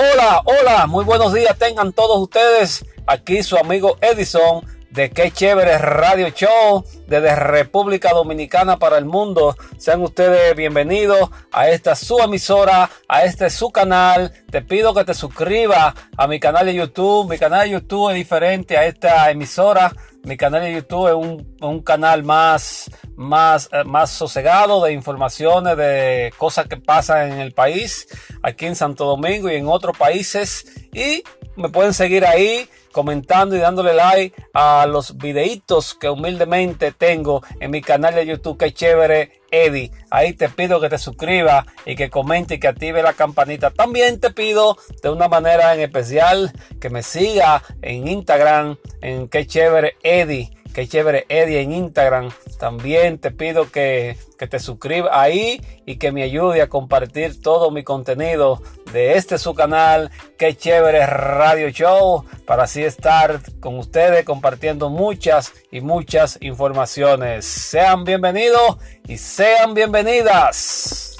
Hola, hola, muy buenos días tengan todos ustedes. Aquí su amigo Edison de Qué Chévere Radio Show desde República Dominicana para el mundo. Sean ustedes bienvenidos a esta su emisora, a este su canal. Te pido que te suscribas a mi canal de YouTube. Mi canal de YouTube es diferente a esta emisora. Mi canal de YouTube es un, canal más, más, eh, más sosegado de informaciones de cosas que pasan en el país, aquí en Santo Domingo y en otros países. Y me pueden seguir ahí comentando y dándole like a los videitos que humildemente tengo en mi canal de YouTube. Que chévere, Eddie. Ahí te pido que te suscribas y que comente y que active la campanita. También te pido de una manera en especial que me siga en Instagram en Que chévere, Eddie Qué chévere Eddie en Instagram. También te pido que, te suscribas ahí y que me ayude a compartir todo mi contenido de este su canal. Qué chévere Radio Show. Para así estar con ustedes compartiendo muchas y muchas informaciones. Sean bienvenidos y sean bienvenidas.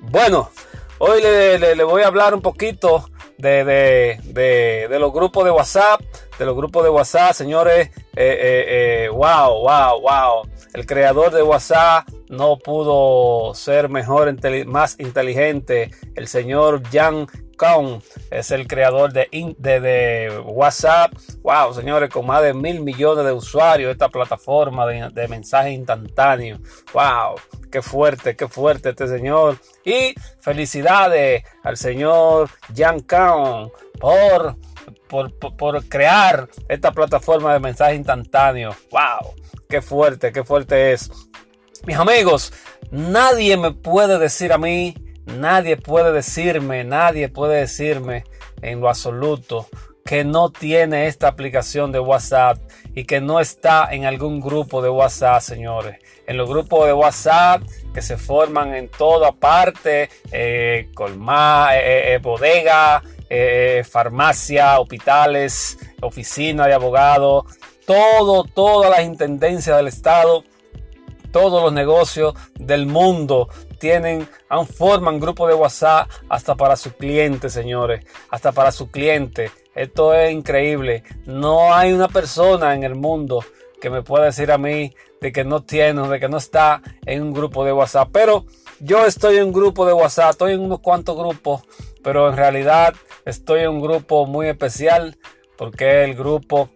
Bueno, hoy le, voy a hablar un poquito de, los grupos de WhatsApp, de los grupos de WhatsApp, señores, eh, eh, eh, wow, wow, wow. El creador de WhatsApp no pudo ser mejor, más inteligente. El señor Jan Kong es el creador de, WhatsApp. Wow, señores, con más de mil millones de usuarios, esta plataforma de, de mensajes instantáneos. Wow, qué fuerte, qué fuerte este señor. Y felicidades al señor Jan Kong por por, por, crear esta plataforma de mensaje instantáneo. ¡Wow! ¡Qué fuerte, qué fuerte es! Mis amigos, nadie me puede decir a mí, nadie puede decirme, nadie puede decirme en lo absoluto que no tiene esta aplicación de WhatsApp y que no está en algún grupo de WhatsApp, señores. En los grupos de WhatsApp que se forman en toda parte, eh, colmar, eh, eh, bodega, eh, farmacia, hospitales, oficina de abogados, todo, todas las intendencias del Estado, todos los negocios del mundo tienen, forman grupos de WhatsApp hasta para sus clientes, señores, hasta para sus clientes. Esto es increíble. No hay una persona en el mundo que me pueda decir a mí de que no tiene, de que no está en un grupo de WhatsApp. Pero yo estoy en un grupo de WhatsApp, estoy en unos cuantos grupos, pero en realidad estoy en un grupo muy especial porque es el grupo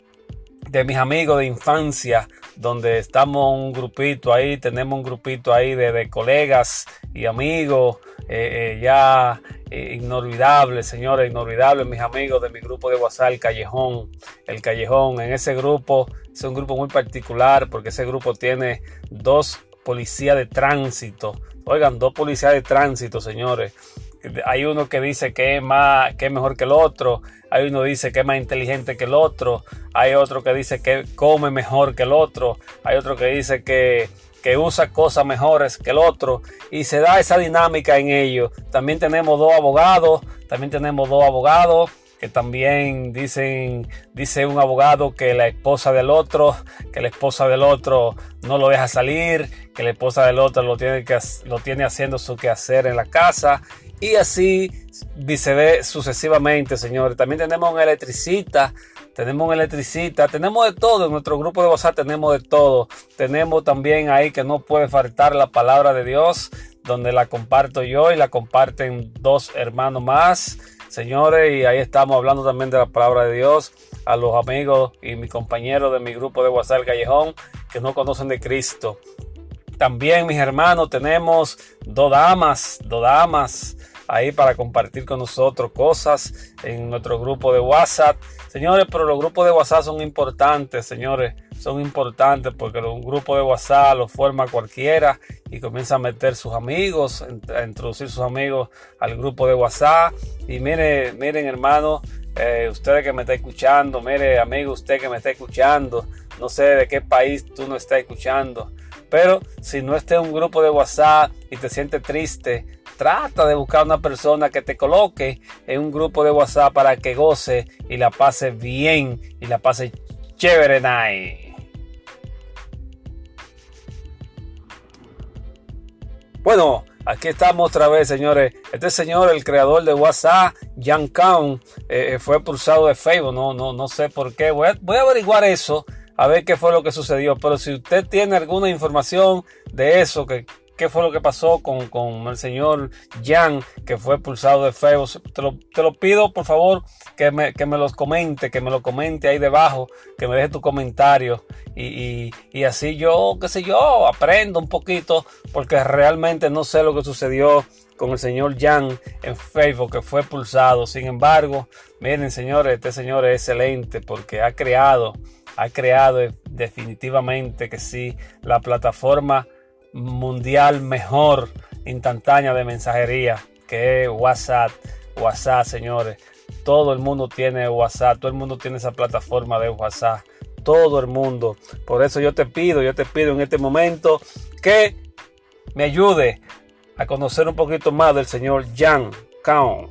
de mis amigos de infancia, donde estamos un grupito ahí, tenemos un grupito ahí de, colegas y amigos, eh, eh, ya eh, inolvidables, señores, inolvidables, mis amigos de mi grupo de WhatsApp, el Callejón, el Callejón, en ese grupo, es un grupo muy particular porque ese grupo tiene dos policías de tránsito, oigan, dos policías de tránsito, señores, hay uno que dice que es más que es mejor que el otro, hay uno que dice que es más inteligente que el otro, hay otro que dice que come mejor que el otro, hay otro que dice que, que usa cosas mejores que el otro y se da esa dinámica en ello. También tenemos dos abogados, también tenemos dos abogados que también dicen, dice un abogado que la esposa del otro, que la esposa del otro no lo deja salir, que la esposa del otro lo tiene, que, lo tiene haciendo su quehacer en la casa y así viceversa sucesivamente, señores. También tenemos un electricista, tenemos un electricista, tenemos de todo. En nuestro grupo de WhatsApp tenemos de todo. Tenemos también ahí que no puede faltar la palabra de Dios, donde la comparto yo y la comparten dos hermanos más, señores. Y ahí estamos hablando también de la palabra de Dios a los amigos y mis compañeros de mi grupo de WhatsApp Callejón que no conocen de Cristo. También, mis hermanos, tenemos dos damas, dos damas ahí para compartir con nosotros cosas en nuestro grupo de WhatsApp. Señores, pero los grupos de WhatsApp son importantes, señores, son importantes porque un grupo de WhatsApp lo forma cualquiera y comienza a meter sus amigos, a introducir sus amigos al grupo de WhatsApp. Y miren, miren, hermano, eh, ustedes que me está escuchando, mire, amigo, usted que me está escuchando, no sé de qué país tú no estás escuchando. Pero si no esté en un grupo de WhatsApp y te sientes triste, trata de buscar una persona que te coloque en un grupo de WhatsApp para que goce y la pase bien y la pase chévere night. Bueno, Aquí estamos otra vez, señores. Este señor, el creador de WhatsApp, Jan Kaun, eh, fue pulsado de Facebook. No, no, no sé por qué. Voy voy a averiguar eso, a ver qué fue lo que sucedió. Pero si usted tiene alguna información de eso, que qué fue lo que pasó con, con el señor Jan, que fue expulsado de Facebook. Te lo, te lo pido, por favor, que me, que me, los comente, que me lo comente ahí debajo, que me deje tu comentario. Y, y, y, así yo, qué sé yo, aprendo un poquito, porque realmente no sé lo que sucedió con el señor Jan en Facebook, que fue expulsado. Sin embargo, miren, señores, este señor es excelente porque ha creado, ha creado definitivamente que sí, la plataforma mundial mejor instantánea de mensajería que es WhatsApp. WhatsApp, señores. Todo el mundo tiene WhatsApp, todo el mundo tiene esa plataforma de WhatsApp. Todo el mundo. Por eso yo te pido, yo te pido en este momento que me ayude a conocer un poquito más del señor Jan Kaon.